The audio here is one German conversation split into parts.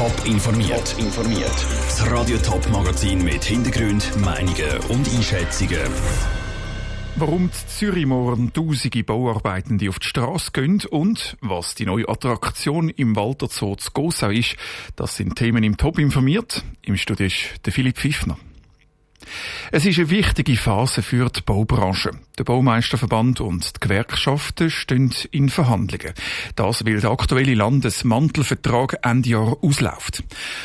Top informiert. informiert. Das Radio Top Magazin mit Hintergrund, Meinungen und Einschätzungen. Warum die Zürich morgen tausende Bauarbeitende auf die Straße gehen und was die neue Attraktion im Walter Zoo zu Gossau ist, das sind Themen im Top informiert. Im Studio ist der Philipp Pfiffner. Es ist eine wichtige Phase für die Baubranche. Der Baumeisterverband und die Gewerkschaften stehen in Verhandlungen. Das, weil der aktuelle Landesmantelvertrag Ende Jahr ausläuft.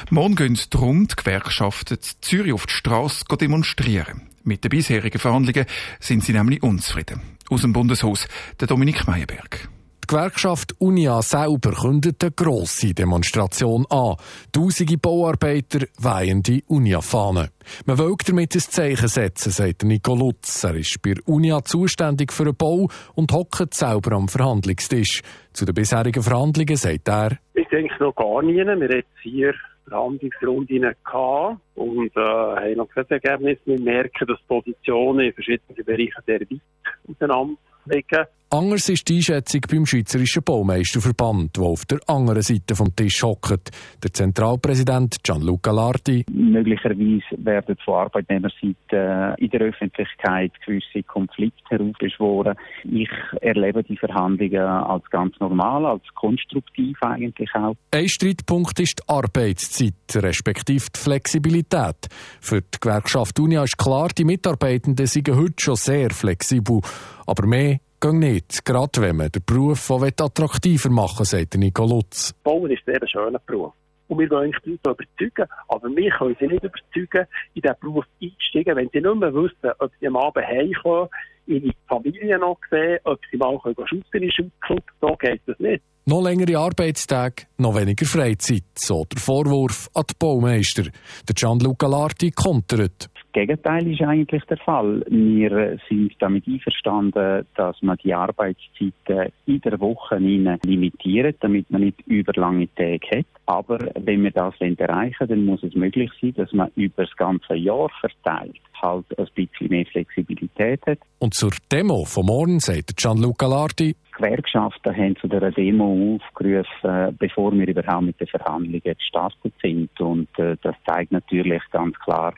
Morgen gehen darum die Gewerkschaften Zürich auf die Straße demonstrieren. Mit den bisherigen Verhandlungen sind sie nämlich unzufrieden. Aus dem Bundeshaus, der Dominik Meyerberg. Die Gewerkschaft Unia selber kündet eine grosse Demonstration an. Tausende Bauarbeiter weihen die Unia-Fahne. Man will damit ein Zeichen setzen, sagt Nico Lutz. Er ist bei Unia zuständig für den Bau und hockt selber am Verhandlungstisch. Zu den bisherigen Verhandlungen sagt er, Ich denke noch gar nie. Wir haben vier Verhandlungsrunden gehabt und äh, haben noch kein Ergebnis. Wir merken, dass Positionen in verschiedenen Bereichen sehr weit auseinander liegen. Anders ist die Einschätzung beim Schweizerischen Baumeisterverband, der auf der anderen Seite vom Tisch hockt. Der Zentralpräsident Gianluca Larti. Möglicherweise werden von Arbeitnehmerseite in der Öffentlichkeit gewisse Konflikte heraufbeschworen. Ich erlebe die Verhandlungen als ganz normal, als konstruktiv eigentlich auch. Ein Streitpunkt ist die Arbeitszeit, respektive die Flexibilität. Für die Gewerkschaft Unia ist klar, die Mitarbeitenden sind heute schon sehr flexibel. Aber mehr geht nicht, gerade wenn man den Beruf attraktiver machen will, sagt Nico Lutz. Bauen ist ein sehr schöner Beruf. Und wir wollen die Leute überzeugen, aber wir können sie nicht überzeugen, in diesen Beruf einzusteigen, wenn sie nicht mehr wissen, ob sie am Abend heimkommen, ihre Familie noch sehen, ob sie mal schützen in Schutzclub. So geht das nicht. Noch längere Arbeitstage, noch weniger Freizeit. So der Vorwurf an die Baumeister. Der Gianluca Larti kontert. Gegenteil ist eigentlich der Fall. Wir sind damit einverstanden, dass man die Arbeitszeiten in der Woche limitiert, damit man nicht überlange Tage hat. Aber wenn wir das erreichen dann muss es möglich sein, dass man über das ganze Jahr verteilt halt ein bisschen mehr Flexibilität hat. Und zur Demo von morgen sagt Gianluca Lardi, Gewerkschaften haben zu dieser Demo aufgerufen, bevor wir überhaupt mit den Verhandlungen gestartet sind. Und äh, das zeigt natürlich ganz klar,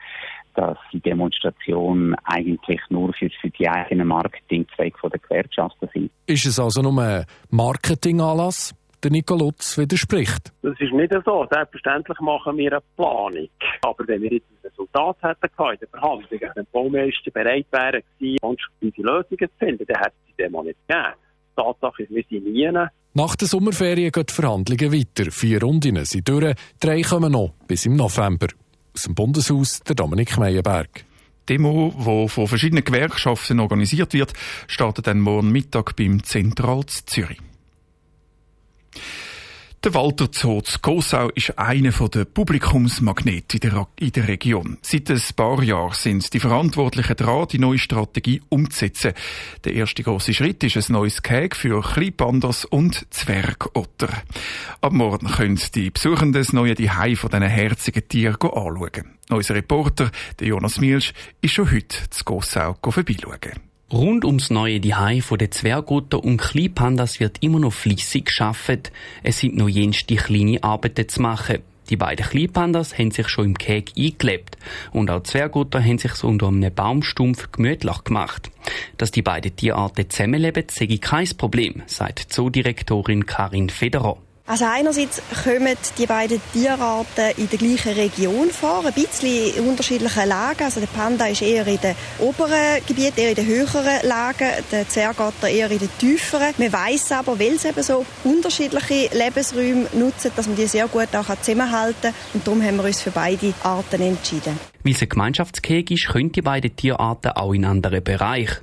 dass die Demonstration eigentlich nur für, für die eigenen Marketingzwecke der Gewerkschaften sind. Ist es also nur ein Marketinganlass? der Nico Lutz widerspricht. Das ist nicht so. Selbstverständlich machen wir eine Planung. Aber wenn wir jetzt ein Resultat hätten in den Verhandlungen, wenn die Baumeister bereit wären, konstruktive Lösungen zu finden, dann hätte es die Demo nicht gegeben. Die Tatsache ist, wir sind nie. Nach der Sommerferien gehen die Verhandlungen weiter. Vier Runden sind durch, drei kommen noch bis im November. Aus dem Bundeshaus der Dominik Meyerberg. Demo, die von verschiedenen Gewerkschaften organisiert wird, startet dann morgen Mittag beim Zentral Zürich. Der Walter Zoo zu Gossau ist einer der Publikumsmagnete in der, in der Region. Seit ein paar Jahren sind die Verantwortlichen dran, die neue Strategie umzusetzen. Der erste große Schritt ist ein neues Gehege für Kleinpandas und Zwergotter. Ab morgen können die Besuchenden das neue Zuhause von diesen herzigen Tieren anschauen. Unser Reporter, der Jonas Mielsch, ist schon heute zu Gossau vorbeischauen. Rund ums neue Dihei von den Zwergotter und Kleinpandas wird immer noch fließig geschafft. Es sind noch jenste kleine Arbeiten zu machen. Die beiden Kleinpandas haben sich schon im Käg eingelebt und auch die Zwergotter haben sich so unter einem Baumstumpf gemütlich gemacht. Dass die beiden Tierarten zusammenleben, sehe kein Problem, sagt Zoodirektorin Karin Federer. Also einerseits kommen die beiden Tierarten in der gleichen Region vor, ein bisschen in unterschiedlichen Lagen. Also der Panda ist eher in den oberen Gebieten, eher in den höheren Lagen, der Zwergotter eher in den tieferen. Man weiß aber, weil sie eben so unterschiedliche Lebensräume nutzen, dass man die sehr gut auch zusammenhalten kann. Und darum haben wir uns für beide Arten entschieden. Weil es ein Gemeinschaftskäfig ist, können die beiden Tierarten auch in andere Bereiche.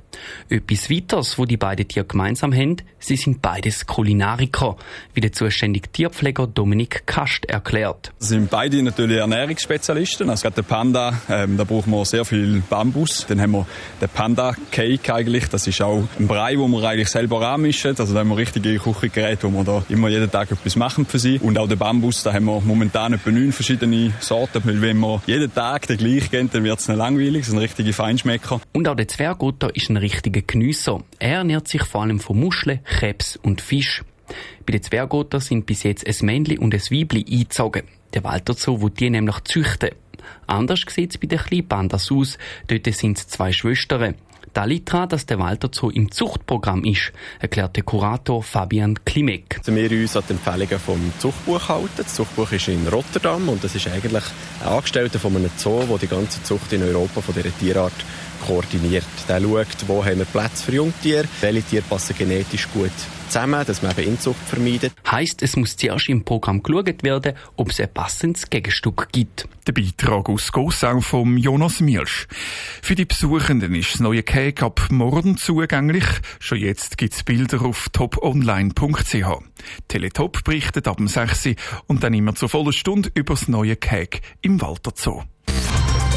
Etwas weiteres, wo die beiden Tiere gemeinsam haben, sie sind beides Kulinariker, wie der zuständige Tierpfleger Dominik Kast erklärt. Sie sind beide natürlich Ernährungsspezialisten. Also gerade der Panda, ähm, da braucht man sehr viel Bambus. Dann haben wir den Panda Cake eigentlich. Das ist auch ein Brei, wo wir eigentlich selber anmischen. Also da haben wir richtige Küchengeräte, wo wir da immer jeden Tag etwas machen für sie. Und auch den Bambus, da haben wir momentan etwa neun verschiedene Sorten, weil wenn wir jeden Tag den gleich gehen, dann wird es langweilig. Das sind richtige Feinschmecker. Und auch der Zwergotter ist ein richtiger Geniesser. Er ernährt sich vor allem von Muscheln, Krebs und Fisch. Bei den Zwergotter sind bis jetzt ein Männchen und ein Weibli eingezogen. Der Walter Zoo will die nämlich züchten. Anders sieht es bei den Kleinpandas aus. Dort sind es zwei Schwestern. Das liegt daran, dass der Walter Zoo im Zuchtprogramm ist, erklärt der Kurator Fabian Klimek. Also wir uns an die Empfehlungen vom Zuchtbuch halten. Das Zuchtbuch ist in Rotterdam und das ist eigentlich ein Angestellter von einem Zoo, der die ganze Zucht in Europa von dieser Tierart koordiniert. Der schaut, wo haben wir Platz für Jungtiere, welche Tiere passen genetisch gut zusammen, dass man eben Inzucht vermeidet. Heißt, es muss zuerst im Programm geschaut werden, ob es ein passendes Gegenstück gibt. Der Beitrag aus Gossau vom Jonas Mielsch. Für die Besuchenden ist das neue Cake ab morgen zugänglich. Schon jetzt gibt's Bilder auf toponline.ch. Teletop berichtet ab dem 6 und dann immer zur vollen Stunde über das neue Cake im Walter Zoo.